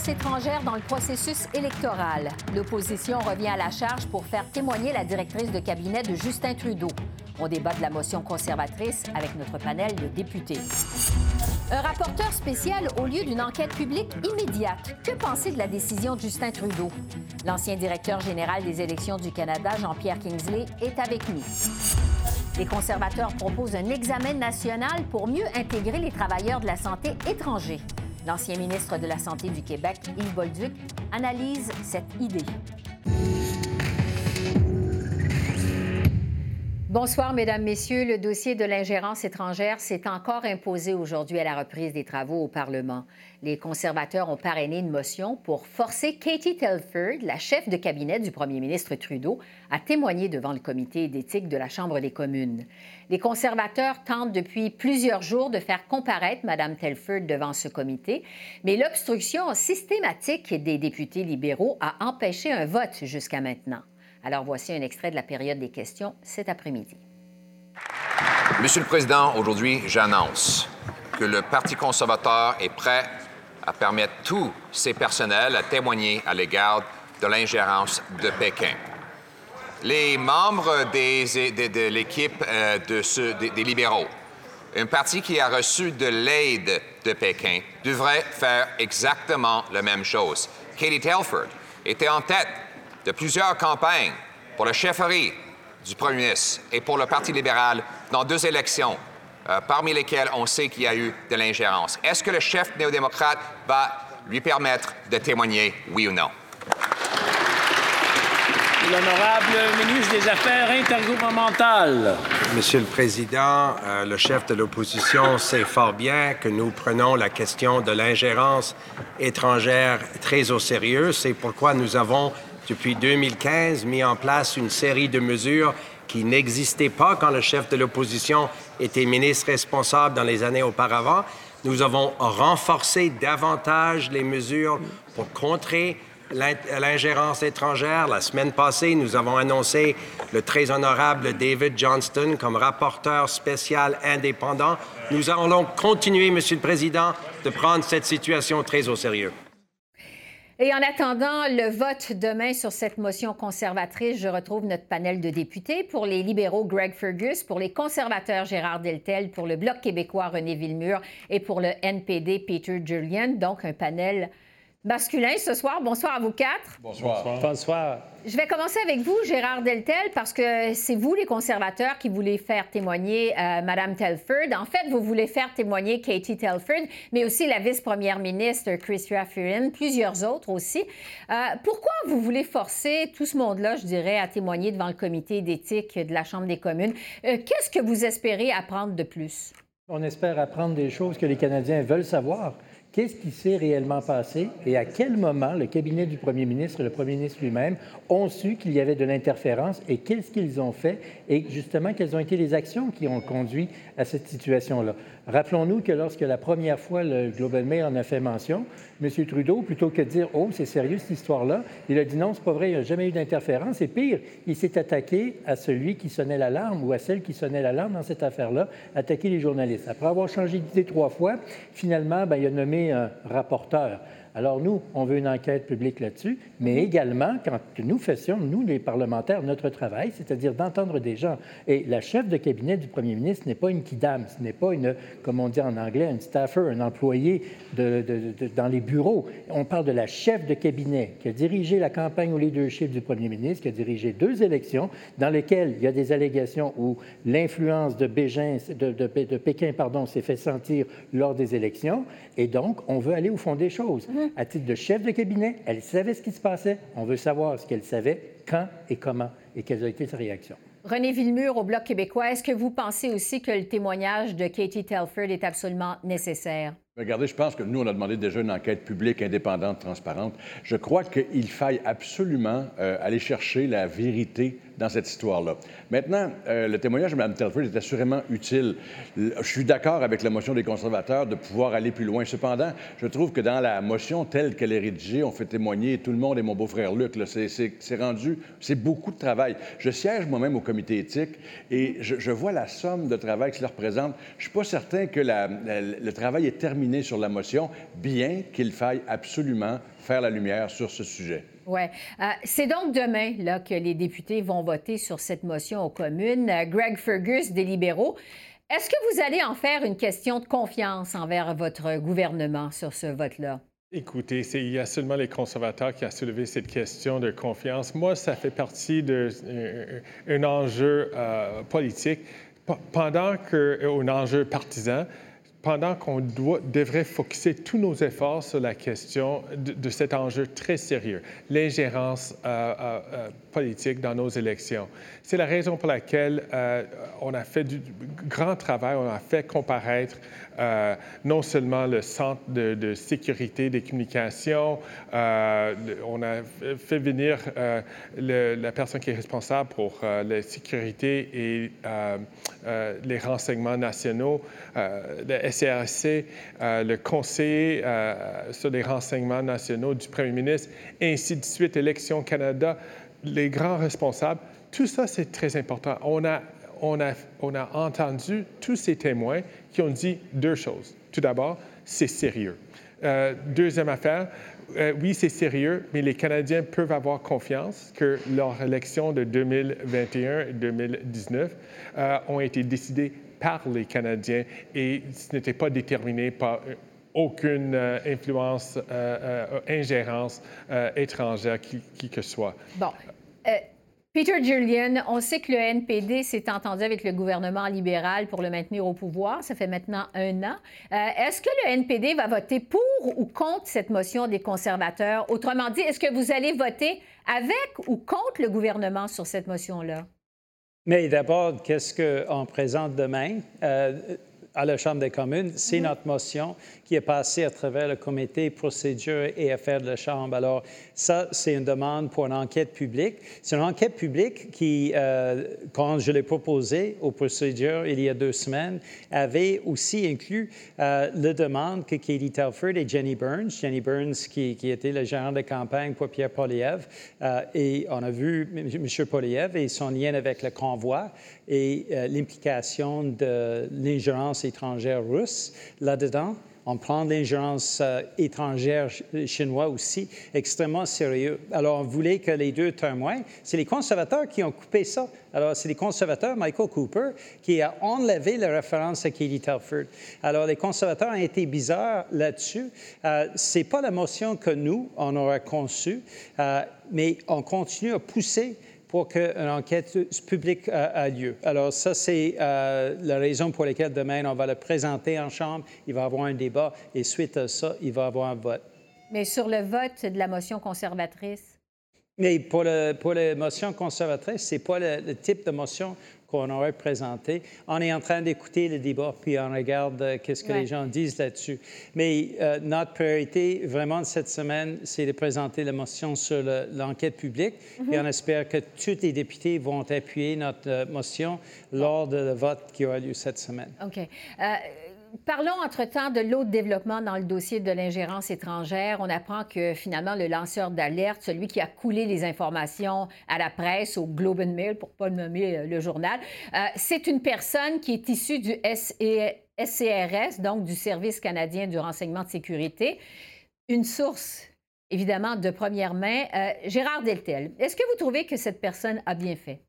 Ingérence étrangère dans le processus électoral. L'opposition revient à la charge pour faire témoigner la directrice de cabinet de Justin Trudeau. On débat de la motion conservatrice avec notre panel de députés. Un rapporteur spécial au lieu d'une enquête publique immédiate. Que penser de la décision de Justin Trudeau? L'ancien directeur général des élections du Canada, Jean-Pierre Kingsley, est avec nous. Les conservateurs proposent un examen national pour mieux intégrer les travailleurs de la santé étrangers. L'ancien ministre de la Santé du Québec, Yves Bolduc, analyse cette idée. Bonsoir, Mesdames, Messieurs. Le dossier de l'ingérence étrangère s'est encore imposé aujourd'hui à la reprise des travaux au Parlement. Les conservateurs ont parrainé une motion pour forcer Katie Telford, la chef de cabinet du premier ministre Trudeau, à témoigner devant le comité d'éthique de la Chambre des communes. Les conservateurs tentent depuis plusieurs jours de faire comparaître Mme Telford devant ce comité, mais l'obstruction systématique des députés libéraux a empêché un vote jusqu'à maintenant. Alors voici un extrait de la période des questions cet après-midi. Monsieur le Président, aujourd'hui, j'annonce que le Parti conservateur est prêt à permettre tous ses personnels à témoigner à l'égard de l'ingérence de Pékin. Les membres de l'équipe euh, des libéraux, un parti qui a reçu de l'aide de Pékin, devrait faire exactement la même chose. Katie Telford était en tête de plusieurs campagnes pour la chefferie du premier ministre et pour le Parti libéral dans deux élections, euh, parmi lesquelles on sait qu'il y a eu de l'ingérence. Est-ce que le chef néo-démocrate va lui permettre de témoigner, oui ou non? L'honorable ministre des Affaires intergouvernementales. Monsieur le Président, euh, le chef de l'opposition sait fort bien que nous prenons la question de l'ingérence étrangère très au sérieux. C'est pourquoi nous avons depuis 2015, mis en place une série de mesures qui n'existaient pas quand le chef de l'opposition était ministre responsable dans les années auparavant. Nous avons renforcé davantage les mesures pour contrer l'ingérence étrangère. La semaine passée, nous avons annoncé le très honorable David Johnston comme rapporteur spécial indépendant. Nous allons continuer, Monsieur le Président, de prendre cette situation très au sérieux. Et en attendant le vote demain sur cette motion conservatrice, je retrouve notre panel de députés. Pour les libéraux, Greg Fergus. Pour les conservateurs, Gérard Deltel. Pour le Bloc québécois, René Villemur. Et pour le NPD, Peter Julian. Donc, un panel masculin ce soir. Bonsoir à vous quatre. Bonsoir. Bonsoir. Je vais commencer avec vous, Gérard Deltel, parce que c'est vous, les conservateurs, qui voulez faire témoigner euh, Mme Telford. En fait, vous voulez faire témoigner Katie Telford, mais aussi la vice-première ministre Chrystia Freeland, plusieurs autres aussi. Euh, pourquoi vous voulez forcer tout ce monde-là, je dirais, à témoigner devant le comité d'éthique de la Chambre des communes? Euh, qu'est-ce que vous espérez apprendre de plus? On espère apprendre des choses que les Canadiens veulent savoir. Qu'est-ce qui s'est réellement passé et à quel moment le cabinet du premier ministre et le premier ministre lui-même ont su qu'il y avait de l'interférence et qu'est-ce qu'ils ont fait et justement quelles ont été les actions qui ont conduit à cette situation-là? Rappelons-nous que lorsque la première fois le Global Mail en a fait mention, M. Trudeau, plutôt que de dire Oh, c'est sérieux cette histoire-là, il a dit non, c'est pas vrai, il n'y a jamais eu d'interférence. Et pire, il s'est attaqué à celui qui sonnait l'alarme ou à celle qui sonnait l'alarme dans cette affaire-là, attaqué les journalistes. Après avoir changé d'idée trois fois, finalement, ben, il a nommé un rapporteur. Alors nous, on veut une enquête publique là-dessus, mais mhm. également, quand nous fassions, nous les parlementaires, notre travail, c'est-à-dire d'entendre des gens. Et la chef de cabinet du premier ministre n'est pas une kidam, ce n'est pas une, comme on dit en anglais, un staffer, un employé de, dans les bureaux. On parle de la chef de cabinet qui a dirigé la campagne au leadership du premier ministre, qui a dirigé deux élections dans lesquelles il y a des allégations où l'influence de, Pékin pardon, s'est fait sentir lors des élections. Et donc, on veut aller au fond des choses. Mhm. À titre de chef de cabinet, elle savait ce qui se passait. On veut savoir ce qu'elle savait, quand et comment, et quelles ont été ses réactions. René Villemur au Bloc québécois, est-ce que vous pensez aussi que le témoignage de Katie Telford est absolument nécessaire? Regardez, je pense que nous, on a demandé déjà une enquête publique, indépendante, transparente. Je crois qu'il faille absolument euh, aller chercher la vérité dans cette histoire-là. Maintenant, euh, le témoignage de Mme Telford est assurément utile. Je suis d'accord avec la motion des conservateurs de pouvoir aller plus loin. Cependant, je trouve que dans la motion telle qu'elle est rédigée, on fait témoigner tout le monde et mon beau-frère Luc. C'est rendu, c'est beaucoup de travail. Je siège moi-même au comité éthique et je, vois la somme de travail que cela représente. Je ne suis pas certain que le travail est terminé sur la motion, bien qu'il faille absolument faire la lumière sur ce sujet. Oui. Euh, c'est donc demain là, que les députés vont voter sur cette motion aux communes. Euh, Greg Fergus, des libéraux. Est-ce que vous allez en faire une question de confiance envers votre gouvernement sur ce vote-là? Écoutez, il y a seulement les conservateurs qui ont soulevé cette question de confiance. Moi, ça fait partie d'un euh, enjeu politique pendant qu'un enjeu partisan pendant qu'on devrait focuser tous nos efforts sur la question de, cet enjeu très sérieux, l'ingérence euh, euh, euh, politique dans nos élections. C'est la raison pour laquelle on a fait du grand travail, on a fait comparaître non seulement le Centre de, sécurité des communications, on a fait venir la personne qui est responsable pour la sécurité et les renseignements nationaux, le SRC, euh, le conseiller euh, sur les renseignements nationaux du premier ministre, et ainsi de suite, Élections Canada, les grands responsables. Tout ça, c'est très important. On a, on, a, on a entendu tous ces témoins qui ont dit deux choses. Tout d'abord, c'est sérieux. Euh, deuxième affaire, oui, c'est sérieux, mais les Canadiens peuvent avoir confiance que leurs élections de 2021 et 2019 ont été décidées par les Canadiens et ce n'était pas déterminé par euh, aucune euh, influence, euh, ingérence étrangère qui, qui, que soit. Bon. Peter Julian, on sait que le NPD s'est entendu avec le gouvernement libéral pour le maintenir au pouvoir. Ça fait maintenant un an. est-ce que le NPD va voter pour ou contre cette motion des conservateurs? Autrement dit, est-ce que vous allez voter avec ou contre le gouvernement sur cette motion-là? Mais d'abord, qu'est-ce qu'on présente demain? Euh, à la Chambre des communes, c'est mm-hmm. notre motion qui est passée à travers le comité procédure et affaires de la Chambre. Alors, ça, c'est une demande pour une enquête publique. C'est une enquête publique qui, euh, quand je l'ai proposée aux procédures il y a deux semaines, avait aussi inclus euh, la demande que Katie Telford et Jenny Burns, Jenny Burns qui, qui était le gérant de campagne pour Pierre Poliev, euh, et on a vu M. Poliev et son lien avec le convoi et l'implication de l'ingérence étrangère russe là-dedans. On prend l'ingérence euh, étrangère chinoise aussi extrêmement sérieux. Alors, on voulait que les deux témoins, c'est les conservateurs qui ont coupé ça. Alors, c'est les conservateurs, Michael Cooper, qui a enlevé la référence à Katie Telford. Alors, les conservateurs ont été bizarres là-dessus. Euh, c'est pas la motion que nous, on aurait conçue, euh, mais on continue à pousser pour qu'une enquête publique a, lieu. Alors ça, c'est euh, la raison pour laquelle demain, on va le présenter en Chambre, il va y avoir un débat et suite à ça, il va y avoir un vote. Mais sur le vote de la motion conservatrice? Mais pour, le, pour la motion conservatrice, ce n'est pas le, type de motion qu'on aurait présenté. On est en train d'écouter le débat, puis on regarde euh, qu'est-ce que les gens disent là-dessus. Mais euh, notre priorité, vraiment, cette semaine, c'est de présenter la motion sur l'enquête publique. Et on espère que tous les députés vont appuyer notre euh, motion lors de le vote qui aura lieu cette semaine. OK. Parlons entre-temps de l'autre développement dans le dossier de l'ingérence étrangère. On apprend que finalement le lanceur d'alerte, celui qui a coulé les informations à la presse, au Globe and Mail, pour ne pas nommer euh, le journal, euh, c'est une personne qui est issue du SCRS, donc du Service canadien du renseignement de sécurité. Une source, évidemment, de première main. Euh, Gérard Deltel, est-ce que vous trouvez que cette personne a bien fait?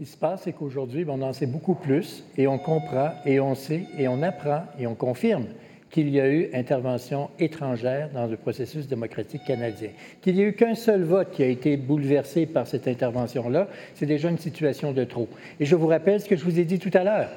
Qui se passe, c'est qu'aujourd'hui, on en sait beaucoup plus et on comprend et on sait et on apprend et on confirme qu'il y a eu intervention étrangère dans le processus démocratique canadien. Qu'il n'y a eu qu'un seul vote qui a été bouleversé par cette intervention-là, c'est déjà une situation de trop. Et je vous rappelle ce que je vous ai dit tout à l'heure.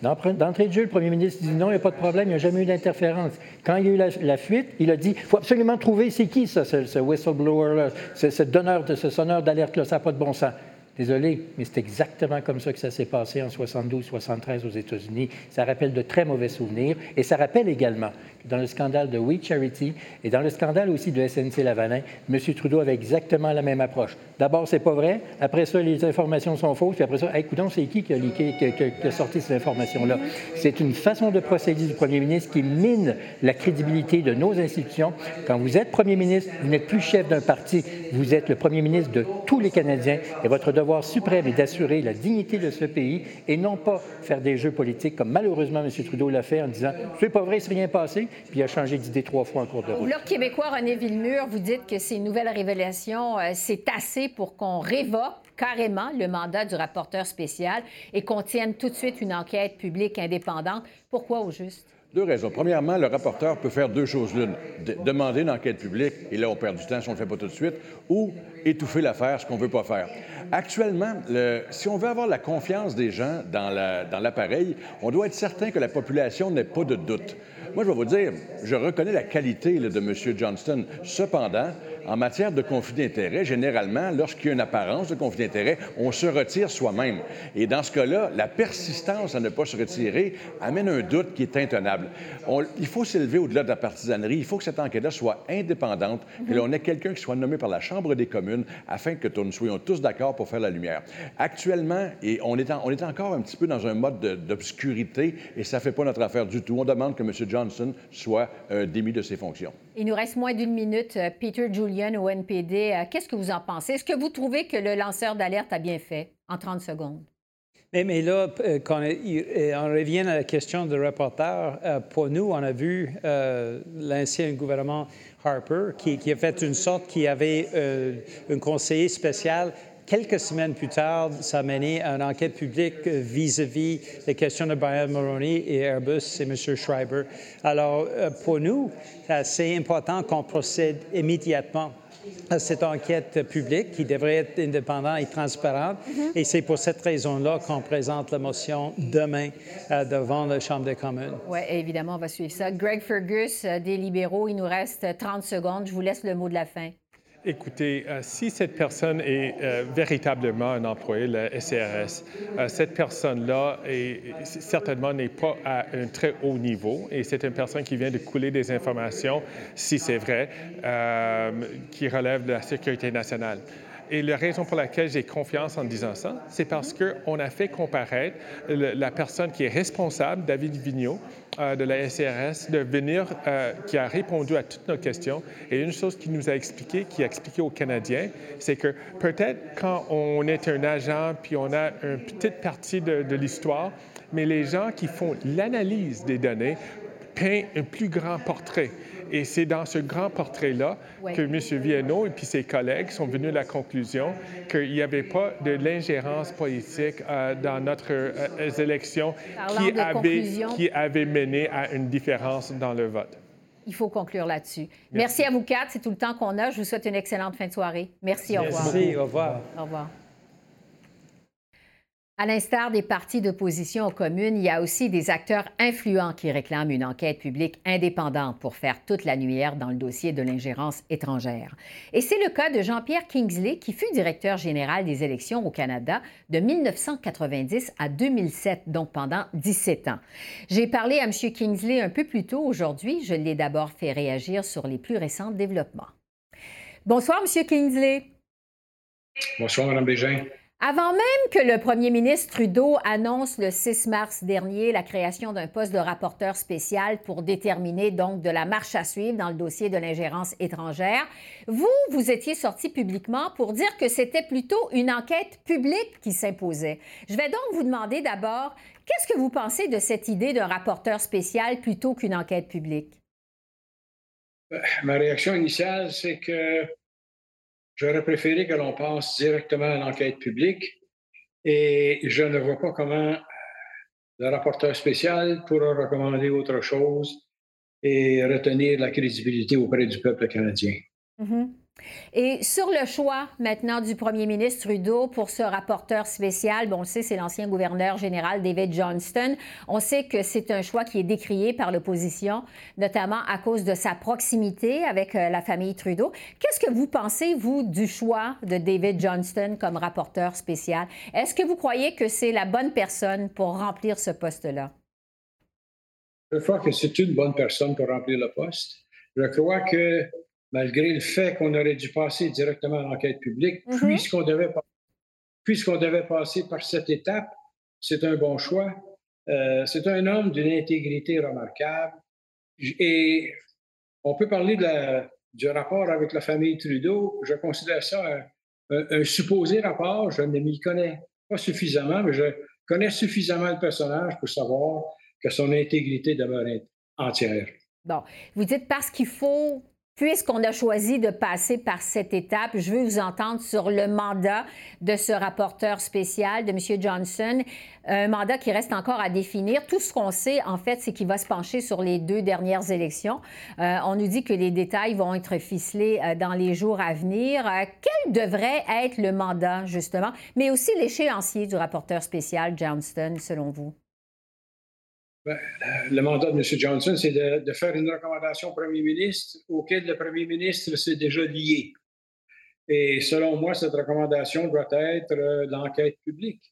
D'entrée de jeu, le premier ministre dit non, il n'y a pas de problème, il n'y a jamais eu d'interférence. Quand il y a eu la, fuite, il a dit il faut absolument trouver c'est qui ça, ce, whistleblower-là, ce, donneur, de, ce sonneur d'alerte-là, ça n'a pas de bon sens. Désolé, mais c'est exactement comme ça que ça s'est passé en 72-73 aux États-Unis. Ça rappelle de très mauvais souvenirs et ça rappelle également que dans le scandale de We Charity et dans le scandale aussi de SNC-Lavalin, M. Trudeau avait exactement la même approche. D'abord, c'est pas vrai. Après ça, les informations sont fausses. Puis après ça, hey, c'est qui qui a, qui, a, sorti ces informations-là? C'est une façon de procéder du premier ministre qui mine la crédibilité de nos institutions. Quand vous êtes premier ministre, vous n'êtes plus chef d'un parti, vous êtes le premier ministre de tous les Canadiens et votre devoir suprême est d'assurer la dignité de ce pays et non pas faire des jeux politiques comme malheureusement M. Trudeau l'a fait en disant c'est pas vrai, c'est rien passé, puis il a changé d'idée trois fois en cours de route. Le québécois René Villemur, vous dites que ces nouvelles révélations, euh, c'est assez pour qu'on révoque carrément le mandat du rapporteur spécial et qu'on tienne tout de suite une enquête publique indépendante. Pourquoi au juste? Deux raisons. Premièrement, le rapporteur peut faire deux choses l'une. demander une enquête publique, et là, on perd du temps si on ne le fait pas tout de suite, ou étouffer l'affaire, ce qu'on ne veut pas faire. Actuellement, si on veut avoir la confiance des gens dans l'appareil, on doit être certain que la population n'ait pas de doute. Moi, je vais vous dire, je reconnais la qualité de M. Johnston. Cependant, en matière de conflit d'intérêts, généralement, lorsqu'il y a une apparence de conflit d'intérêts, on se retire soi-même. Et dans ce cas-là, la persistance à ne pas se retirer amène un doute qui est intenable. il faut s'élever au-delà de la partisanerie. Il faut que cette enquête-là soit indépendante, que l'on ait quelqu'un qui soit nommé par la Chambre des communes afin que nous soyons tous d'accord pour faire la lumière. Actuellement, et on est, on est encore un petit peu dans un mode d'obscurité et ça ne fait pas notre affaire du tout. On demande que M. Johnson soit euh, démis de ses fonctions. Il nous reste moins d'une minute. Euh, Peter Julian au NPD, euh, qu'est-ce que vous en pensez? Est-ce que vous trouvez que le lanceur d'alerte a bien fait en 30 secondes? Mais, là, euh, quand on revient à la question du reporter, pour nous, on a vu l'ancien gouvernement Harper qui, a fait une sorte qui avait un conseiller spécial quelques semaines plus tard, ça a mené à une enquête publique vis-à-vis des questions de Brian Mulroney et Airbus et M. Schreiber. Alors, euh, pour nous, c'est important qu'on procède immédiatement à cette enquête publique qui devrait être indépendante et transparente. Mm-hmm. Et c'est pour cette raison-là qu'on présente la motion demain euh, devant la Chambre des communes. Oui, évidemment, on va suivre ça. Greg Fergus, euh, des libéraux, il nous reste 30 secondes. Je vous laisse le mot de la fin. Écoutez, euh, si cette personne est euh, véritablement un employé la SRS, euh, cette personne-là certainement n'est pas à un très haut niveau et c'est une personne qui vient de couler des informations, si c'est vrai, qui relève de la sécurité nationale. Et la raison pour laquelle j'ai confiance en disant ça, c'est parce qu'on a fait comparaître la personne qui est responsable, David Vigneault, euh, de la SRS, de venir, euh, qui a répondu à toutes nos questions. Et une chose qu'il nous a expliqué, qui a expliqué aux Canadiens, c'est que peut-être quand on est un agent, puis on a une petite partie de, de l'histoire, mais les gens qui font l'analyse des données peignent un plus grand portrait. Et c'est dans ce grand portrait-là que M. Viennot et puis ses collègues sont venus à la conclusion qu'il n'y avait pas de l'ingérence politique euh, dans notre euh, élection qui avait, qui avait mené à une différence dans le vote. Il faut conclure là-dessus. Merci. à vous quatre. C'est tout le temps qu'on a. Je vous souhaite une excellente fin de soirée. Merci. Au revoir. Merci. Au revoir. Au revoir. À l'instar des partis d'opposition aux communes, il y a aussi des acteurs influents qui réclament une enquête publique indépendante pour faire toute la lumière dans le dossier de l'ingérence étrangère. Et c'est le cas de Jean-Pierre Kingsley, qui fut directeur général des élections au Canada de 1990 à 2007, donc pendant 17 ans. J'ai parlé à M. Kingsley un peu plus tôt aujourd'hui. Je l'ai d'abord fait réagir sur les plus récents développements. Bonsoir, M. Kingsley. Bonsoir, Mme Bégin. Avant même que le premier ministre Trudeau annonce le 6 mars dernier la création d'un poste de rapporteur spécial pour déterminer donc de la marche à suivre dans le dossier de l'ingérence étrangère, vous, vous étiez sorti publiquement pour dire que c'était plutôt une enquête publique qui s'imposait. Je vais donc vous demander d'abord, qu'est-ce que vous pensez de cette idée d'un rapporteur spécial plutôt qu'une enquête publique? Euh, ma réaction initiale, c'est que J'aurais préféré que l'on passe directement à l'enquête publique et je ne vois pas comment le rapporteur spécial pourra recommander autre chose et retenir la crédibilité auprès du peuple canadien. Mm-hmm. Et sur le choix maintenant du premier ministre Trudeau pour ce rapporteur spécial, bon, on le sait, c'est l'ancien gouverneur général David Johnston. On sait que c'est un choix qui est décrié par l'opposition, notamment à cause de sa proximité avec euh, la famille Trudeau. Qu'est-ce que vous pensez, vous, du choix de David Johnston comme rapporteur spécial? Est-ce que vous croyez que c'est la bonne personne pour remplir ce poste-là? Je crois que c'est une bonne personne pour remplir le poste. Je crois que malgré le fait qu'on aurait dû passer directement à l'enquête publique, mhm. puisqu'on devait, devait passer par cette étape, c'est un bon choix. Euh, c'est un homme d'une intégrité remarquable. Et on peut parler de du rapport avec la famille Trudeau. Je considère ça un, supposé rapport. Je ne m'y connais pas suffisamment, mais je connais suffisamment le personnage pour savoir que son intégrité demeure entière. Bon, vous dites parce qu'il faut Puisqu'on a choisi de passer par cette étape, je veux vous entendre sur le mandat de ce rapporteur spécial, de M. Johnson, un mandat qui reste encore à définir. Tout ce qu'on sait, en fait, c'est qu'il va se pencher sur les deux dernières élections. Euh, on nous dit que les détails vont être ficelés euh, dans les jours à venir. Euh, quel devrait être le mandat, justement, mais aussi l'échéancier du rapporteur spécial Johnston, selon vous? Ben, le mandat de M. Johnson, c'est de, faire une recommandation au premier ministre auquel le premier ministre s'est déjà lié. Et selon moi, cette recommandation doit être euh, l'enquête publique.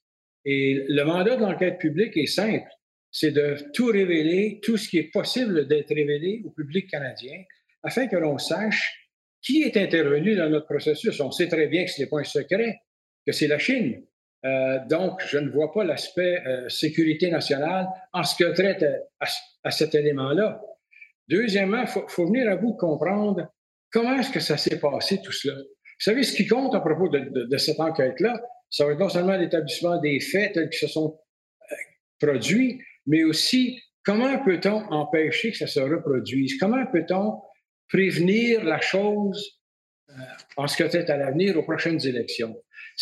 Et le mandat de l'enquête publique est simple. C'est de tout révéler, tout ce qui est possible d'être révélé au public canadien, afin que l'on sache qui est intervenu dans notre processus. On sait très bien que ce n'est pas un secret, que c'est la Chine. Euh, donc, je ne vois pas l'aspect euh, sécurité nationale en ce que traite à, cet élément-là. Deuxièmement, il faut, venir à de comprendre comment est-ce que ça s'est passé tout cela. Vous savez, ce qui compte à propos de, cette enquête-là, ça va être non seulement l'établissement des faits tels qu'ils se sont euh, produits, mais aussi comment peut-on empêcher que ça se reproduise? Comment peut-on prévenir la chose en ce que traite à l'avenir aux prochaines élections?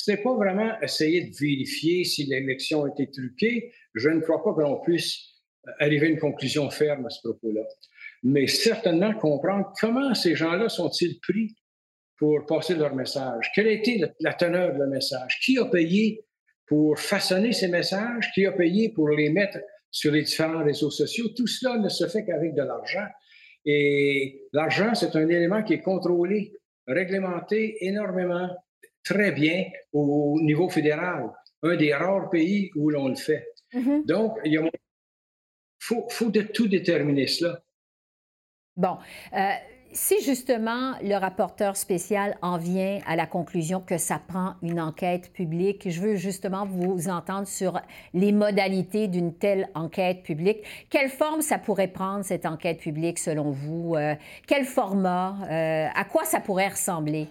N'est pas vraiment essayer de vérifier si l'élection a été truquée. Je ne crois pas que l'on puisse euh, arriver à une conclusion ferme à ce propos-là. Mais certainement comprendre comment ces gens-là sont-ils pris pour passer leur message. Quelle a été la teneur de leur message? Qui a payé pour façonner ces messages? Qui a payé pour les mettre sur les différents réseaux sociaux? Tout cela ne se fait qu'avec de l'argent. Et l'argent, c'est un élément qui est contrôlé, réglementé énormément très bien au niveau fédéral, un des rares pays où l'on le fait. Mm-hmm. Donc, il faut, faut de tout déterminer cela. Bon. Euh, si justement le rapporteur spécial en vient à la conclusion que ça prend une enquête publique, je veux justement vous entendre sur les modalités d'une telle enquête publique. Quelle forme ça pourrait prendre, cette enquête publique, selon vous? Euh, quel format? Euh, à quoi ça pourrait ressembler?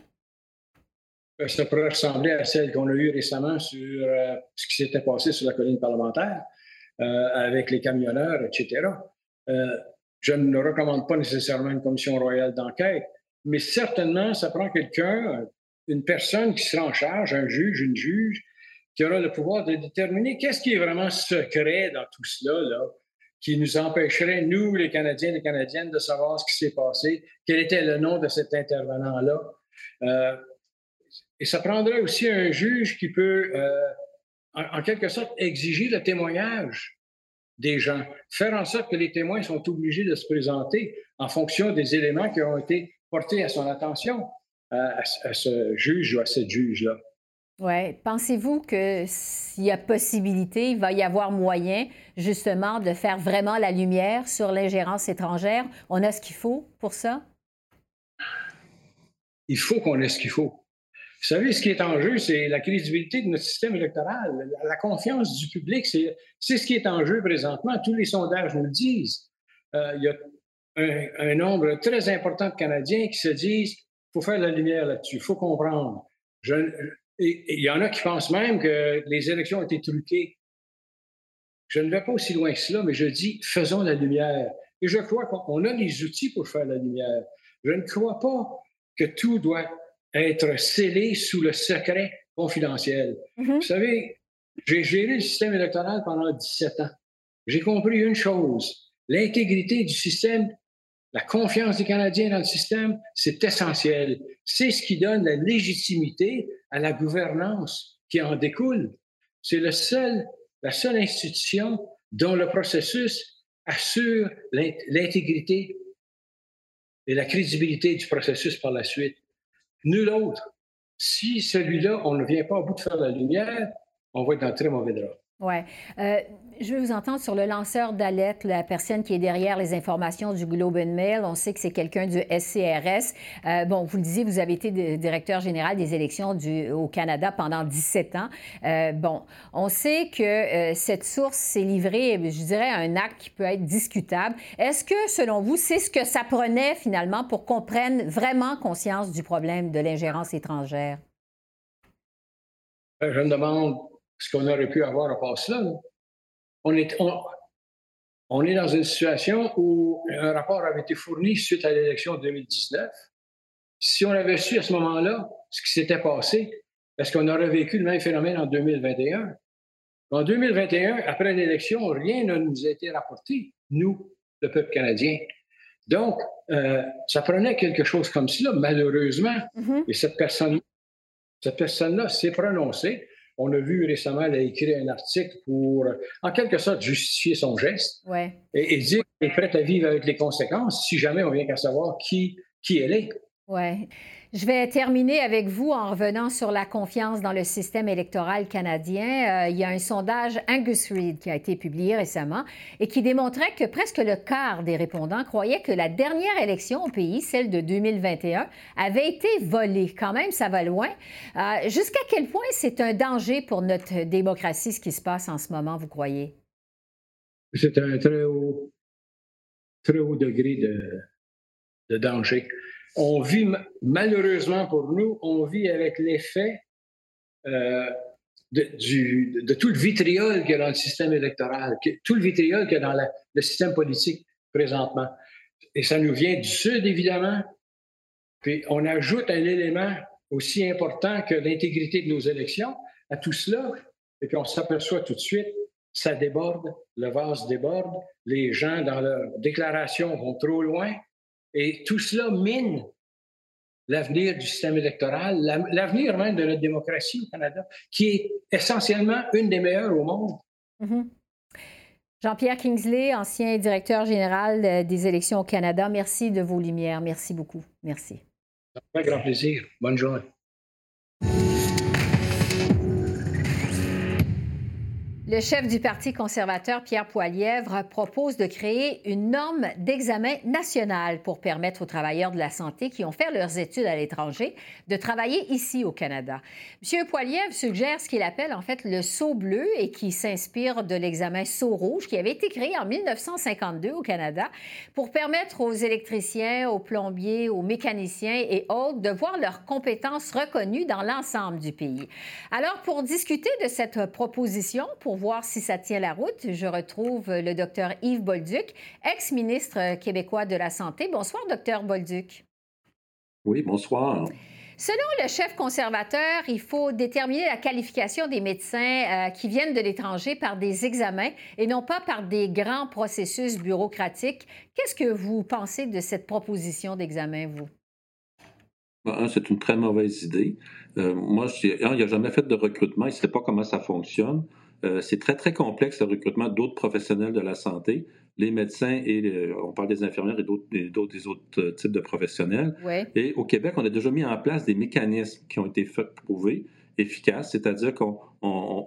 Euh, ça pourrait ressembler à celle qu'on a eue récemment sur euh, ce qui s'était passé sur la colline parlementaire euh, avec les camionneurs, etc. je ne recommande pas nécessairement une commission royale d'enquête, mais certainement, ça prend quelqu'un, une personne qui sera en charge, un juge, une juge, qui aura le pouvoir de déterminer qu'est-ce qui est vraiment secret dans tout cela, là, qui nous empêcherait, nous, les Canadiens et les Canadiennes, de savoir ce qui s'est passé, quel était le nom de cet intervenant-là. Et ça prendrait aussi un juge qui peut, euh, en, quelque sorte, exiger le témoignage des gens, faire en sorte que les témoins sont obligés de se présenter en fonction des éléments qui ont été portés à son attention, à, ce juge ou à cette juge-là. Oui. Pensez-vous que s'il y a possibilité, il va y avoir moyen justement de faire vraiment la lumière sur l'ingérence étrangère? On a ce qu'il faut pour ça? Il faut qu'on ait ce qu'il faut. Vous savez, ce qui est en jeu, c'est la crédibilité de notre système électoral, la confiance du public. C'est ce qui est en jeu présentement. Tous les sondages nous le disent. Euh, il y a un, nombre très important de Canadiens qui se disent il faut faire la lumière là-dessus, il faut comprendre. il y en a qui pensent même que les élections ont été truquées. Je ne vais pas aussi loin que cela, mais je dis faisons la lumière. Et je crois qu'on a les outils pour faire la lumière. Je ne crois pas que tout doit être scellé sous le secret confidentiel. Mm-hmm. Vous savez, j'ai géré le système électoral pendant 17 ans. J'ai compris une chose, l'intégrité du système La confiance des Canadiens dans le système, c'est essentiel. C'est ce qui donne la légitimité à la gouvernance qui en découle. C'est le seul, la seule institution dont le processus assure l'intégrité et la crédibilité du processus par la suite. Nul autre. Si celui-là, on ne vient pas au bout de faire la lumière, on va être dans très mauvais drap. Oui. Euh, je veux vous entendre sur le lanceur d'alerte, la personne qui est derrière les informations du Globe and Mail. On sait que c'est quelqu'un du SCRS. Euh, bon, vous le disiez, vous avez été directeur général des élections au Canada pendant 17 ans. Euh, bon, on sait que cette source s'est livrée, je dirais, à un acte qui peut être discutable. Est-ce que, selon vous, c'est ce que ça prenait finalement pour qu'on prenne vraiment conscience du problème de l'ingérence étrangère? Je me demande ce qu'on aurait pu avoir à part cela. On est, on, est dans une situation où un rapport avait été fourni suite à l'élection de 2019. Si on avait su à ce moment-là ce qui s'était passé, est-ce qu'on aurait vécu le même phénomène en 2021? En 2021, après l'élection, rien ne nous a été rapporté, nous, le peuple canadien. Donc, euh, ça prenait quelque chose comme cela, malheureusement. Mm-hmm. Et cette personne, cette personne-là s'est prononcée. On a vu récemment, elle a écrit un article pour, en quelque sorte, justifier son geste et, dire qu'elle est prête à vivre avec les conséquences si jamais on vient qu'à savoir qui, qui elle est. Je vais terminer avec vous en revenant sur la confiance dans le système électoral canadien. Euh, il y a un sondage Angus Reid qui a été publié récemment et qui démontrait que presque le quart des répondants croyaient que la dernière élection au pays, celle de 2021, avait été volée. Quand même, ça va loin. Euh, jusqu'à quel point c'est un danger pour notre démocratie ce qui se passe en ce moment, vous croyez? C'est un très haut, très haut degré de, de danger on vit, malheureusement pour nous, on vit avec l'effet euh, de, tout le vitriol qu'il y a dans le système électoral, tout le vitriol qu'il y a dans le système politique présentement. Et ça nous vient du Sud, évidemment. Puis on ajoute un élément aussi important que l'intégrité de nos élections à tout cela. Et puis on s'aperçoit tout de suite, ça déborde, le vase déborde, les gens dans leurs déclarations vont trop loin. Et tout cela mine l'avenir du système électoral, l'avenir même de notre démocratie au Canada, qui est essentiellement une des meilleures au monde. Mm-hmm. Jean-Pierre Kingsley, ancien directeur général euh, des élections au Canada, merci de vos lumières. Merci beaucoup. Merci. Un grand plaisir. Bonne journée. Le chef du Parti conservateur, Pierre Poilièvre, propose de créer une norme d'examen national pour permettre aux travailleurs de la santé qui ont fait leurs études à l'étranger de travailler ici au Canada. M. Poilièvre suggère ce qu'il appelle en fait le saut bleu et qui s'inspire de l'examen saut rouge qui avait été créé en 1952 au Canada pour permettre aux électriciens, aux plombiers, aux mécaniciens et autres de voir leurs compétences reconnues dans l'ensemble du pays. Alors, pour discuter de cette proposition, pour voir si ça tient la route, je retrouve le docteur Yves Bolduc, ex-ministre québécois de la Santé. Bonsoir, docteur Bolduc. Oui, bonsoir. Selon le chef conservateur, il faut déterminer la qualification des médecins euh, qui viennent de l'étranger par des examens et non pas par des grands processus bureaucratiques. Qu'est-ce que vous pensez de cette proposition d'examen, vous? Ben, c'est une très mauvaise idée. Euh, moi, je, il n'y a jamais fait de recrutement, il ne sait pas comment ça fonctionne. Euh, c'est très, très complexe le recrutement d'autres professionnels de la santé, les médecins et on parle des infirmières et d'autres, des autres euh, types de professionnels. Et au Québec, on a déjà mis en place des mécanismes qui ont été faits, prouvés, efficaces, c'est-à-dire que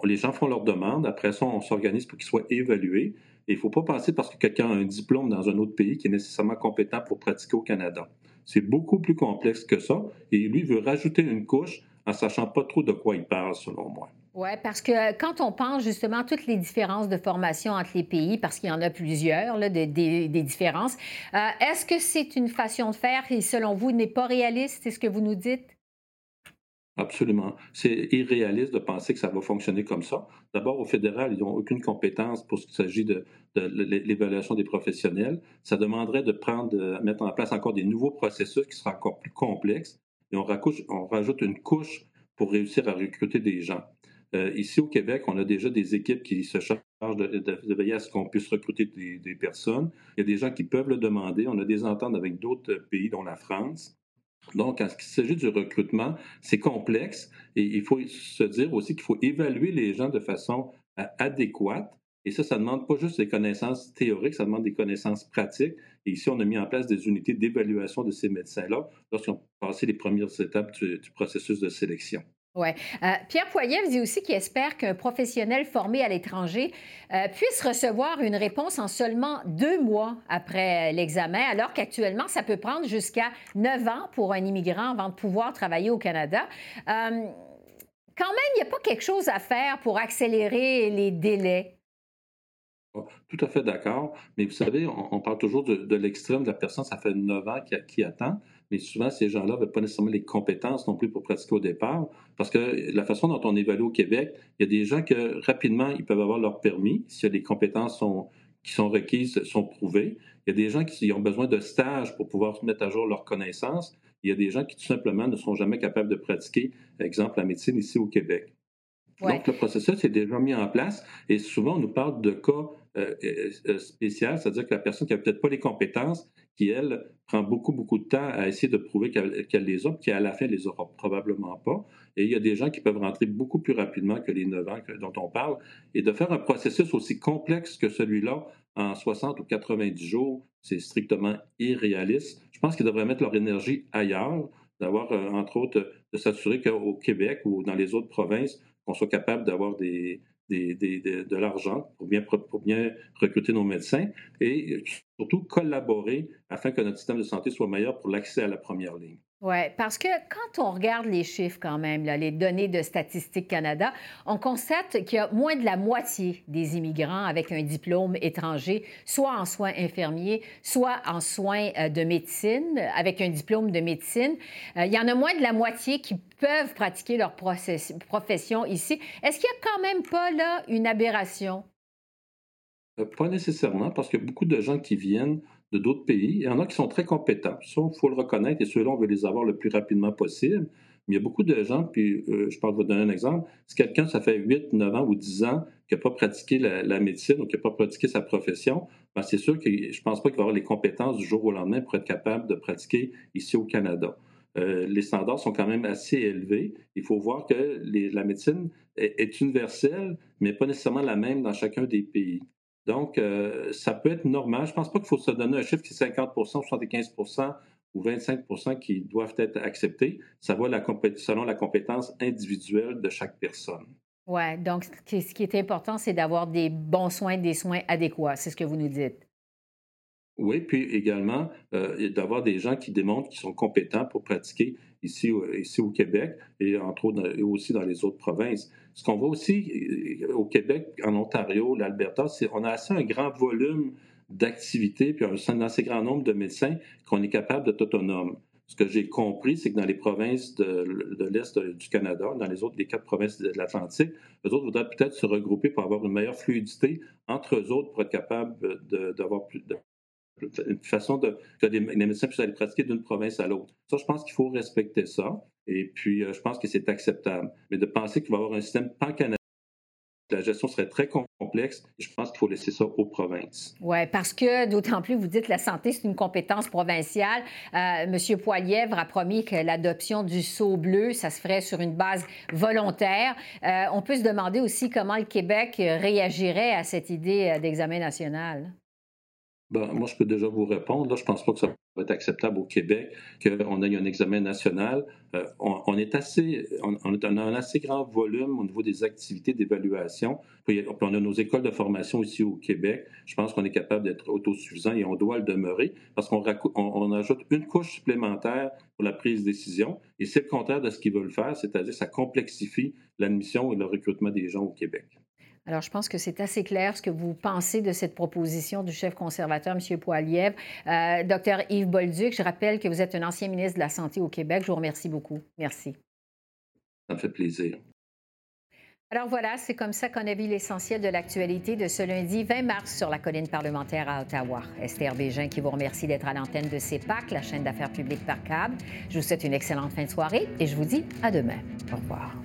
les gens font leurs demandes, après ça, on s'organise pour qu'ils soient évalués. Et il ne faut pas penser parce que quelqu'un a un diplôme dans un autre pays qui est nécessairement compétent pour pratiquer au Canada. C'est beaucoup plus complexe que ça. Et lui veut rajouter une couche en sachant pas trop de quoi il parle, selon moi. Oui, parce que quand on pense justement à toutes les différences de formation entre les pays, parce qu'il y en a plusieurs, là, des différences, euh, est-ce que c'est une façon de faire qui, selon vous, n'est pas réaliste? C'est ce que vous nous dites? Absolument. C'est irréaliste de penser que ça va fonctionner comme ça. D'abord, au fédéral, ils n'ont aucune compétence pour ce qui s'agit de, l'évaluation des professionnels. Ça demanderait de prendre, de mettre en place encore des nouveaux processus qui seraient encore plus complexes. Et on rajoute une couche pour réussir à recruter des gens. Euh, ici au Québec, on a déjà des équipes qui se chargent de, veiller à ce qu'on puisse recruter des, personnes. Il y a des gens qui peuvent le demander. On a des ententes avec d'autres pays, dont la France. Donc, quand il s'agit du recrutement, c'est complexe et il faut se dire aussi qu'il faut évaluer les gens de façon euh, adéquate. Et ça, ça demande pas juste des connaissances théoriques, ça demande des connaissances pratiques. Et ici, on a mis en place des unités d'évaluation de ces médecins-là lorsqu'ils ont passé les premières étapes du processus de sélection. Oui. Euh, Pierre Poilievre dit aussi qu'il espère qu'un professionnel formé à l'étranger euh, puisse recevoir une réponse en seulement deux mois après l'examen, alors qu'actuellement, ça peut prendre jusqu'à neuf ans pour un immigrant avant de pouvoir travailler au Canada. Euh, quand même, il n'y a pas quelque chose à faire pour accélérer les délais. Oh, tout à fait d'accord. Mais vous savez, on, parle toujours de, l'extrême de la personne, ça fait neuf ans qui attend mais souvent, ces gens-là n'avaient pas nécessairement les compétences non plus pour pratiquer au départ, parce que la façon dont on évalue au Québec, il y a des gens que rapidement, ils peuvent avoir leur permis, si les compétences sont, qui sont requises sont prouvées. Il y a des gens qui ont besoin de stages pour pouvoir mettre à jour leurs connaissances. Il y a des gens qui tout simplement ne sont jamais capables de pratiquer, exemple, la médecine ici au Québec. Donc, le processus est déjà mis en place et souvent, on nous parle de cas euh, euh, euh, spéciaux, c'est-à-dire que la personne qui n'a peut-être pas les compétences, qui, elle, prend beaucoup, beaucoup de temps à essayer de prouver qu'elle les a, qui, à la fin, les aura probablement pas. Et il y a des gens qui peuvent rentrer beaucoup plus rapidement que les 9 ans dont on parle. Et de faire un processus aussi complexe que celui-là en 60 ou 90 jours, c'est strictement irréaliste. Je pense qu'ils devraient mettre leur énergie ailleurs, d'avoir, euh, entre autres, de s'assurer qu'au Québec ou dans les autres provinces, qu'on soit capable d'avoir de l'argent pour bien, pour bien recruter nos médecins et surtout collaborer afin que notre système de santé soit meilleur pour l'accès à la première ligne. Oui, parce que quand on regarde les chiffres quand même, les données de Statistique Canada, on constate qu'il y a moins de la moitié des immigrants avec un diplôme étranger, soit en soins infirmiers, soit en soins euh, de médecine, avec un diplôme de médecine. Euh, il y en a moins de la moitié qui peuvent pratiquer leur profession ici. Est-ce qu'il n'y a quand même pas là une aberration? Euh, pas nécessairement, parce qu'il y a beaucoup de gens qui viennent de d'autres pays. Il y en a qui sont très compétents. Ça, il faut le reconnaître, et ceux-là, on veut les avoir le plus rapidement possible. Mais il y a beaucoup de gens, puis euh, je parle, vous donner un exemple. Si quelqu'un, ça fait 8, 9 ans ou 10 ans qui n'a pas pratiqué la, médecine ou qui n'a pas pratiqué sa profession, ben c'est sûr que je ne pense pas qu'il va avoir les compétences du jour au lendemain pour être capable de pratiquer ici au Canada. Euh, les standards sont quand même assez élevés. Il faut voir que la médecine est, universelle, mais pas nécessairement la même dans chacun des pays. Donc, euh, ça peut être normal. Je ne pense pas qu'il faut se donner un chiffre qui est 50% 75% ou 25% qui doivent être acceptés. Ça va la selon la compétence individuelle de chaque personne. Oui, donc ce qui est important, c'est d'avoir des bons soins, des soins adéquats. C'est ce que vous nous dites. Oui, puis également euh, d'avoir des gens qui démontrent qu'ils sont compétents pour pratiquer ici, ici au Québec et entre aussi dans les autres provinces. Ce qu'on voit aussi euh, au Québec, en Ontario, l'Alberta, c'est qu'on a assez un grand volume d'activités puis un assez grand nombre de médecins qu'on est capable d'être autonome. Ce que j'ai compris, c'est que dans les provinces de, l'Est du Canada, dans les autres, les quatre provinces de l'Atlantique, eux autres voudraient peut-être se regrouper pour avoir une meilleure fluidité entre eux autres pour être capables d'avoir plus de, une façon de, que les, médecins puissent aller pratiquer d'une province à l'autre. Ça, je pense qu'il faut respecter ça. Et puis, euh, je pense que c'est acceptable. Mais de penser qu'il va y avoir un système pan-canadien, la gestion serait très complexe. Je pense qu'il faut laisser ça aux provinces. Oui, parce que d'autant plus, vous dites que la santé, c'est une compétence provinciale. Euh, Monsieur Poilièvre a promis que l'adoption du sceau bleu, ça se ferait sur une base volontaire. Euh, on peut se demander aussi comment le Québec réagirait à cette idée d'examen national. Ben, moi, je peux déjà vous répondre. Là, je ne pense pas que ça va être acceptable au Québec qu'on ait un examen national. Euh, on, est assez, on, a un assez grand volume au niveau des activités d'évaluation. On a nos écoles de formation ici au Québec. Je pense qu'on est capable d'être autosuffisant et on doit le demeurer parce qu'on on, ajoute une couche supplémentaire pour la prise de décision. Et c'est le contraire de ce qu'ils veulent faire, c'est-à-dire ça complexifie l'admission et le recrutement des gens au Québec. Alors, je pense que c'est assez clair ce que vous pensez de cette proposition du chef conservateur, M. Poilievre. Euh, docteur Yves Bolduc, je rappelle que vous êtes un ancien ministre de la Santé au Québec. Je vous remercie beaucoup. Merci. Ça me fait plaisir. Alors voilà, c'est comme ça qu'on a vu l'essentiel de l'actualité de ce lundi 20 mars sur la colline parlementaire à Ottawa. Esther Bégin qui vous remercie d'être à l'antenne de CEPAC, la chaîne d'affaires publiques par câble. Je vous souhaite une excellente fin de soirée et je vous dis à demain. Au revoir.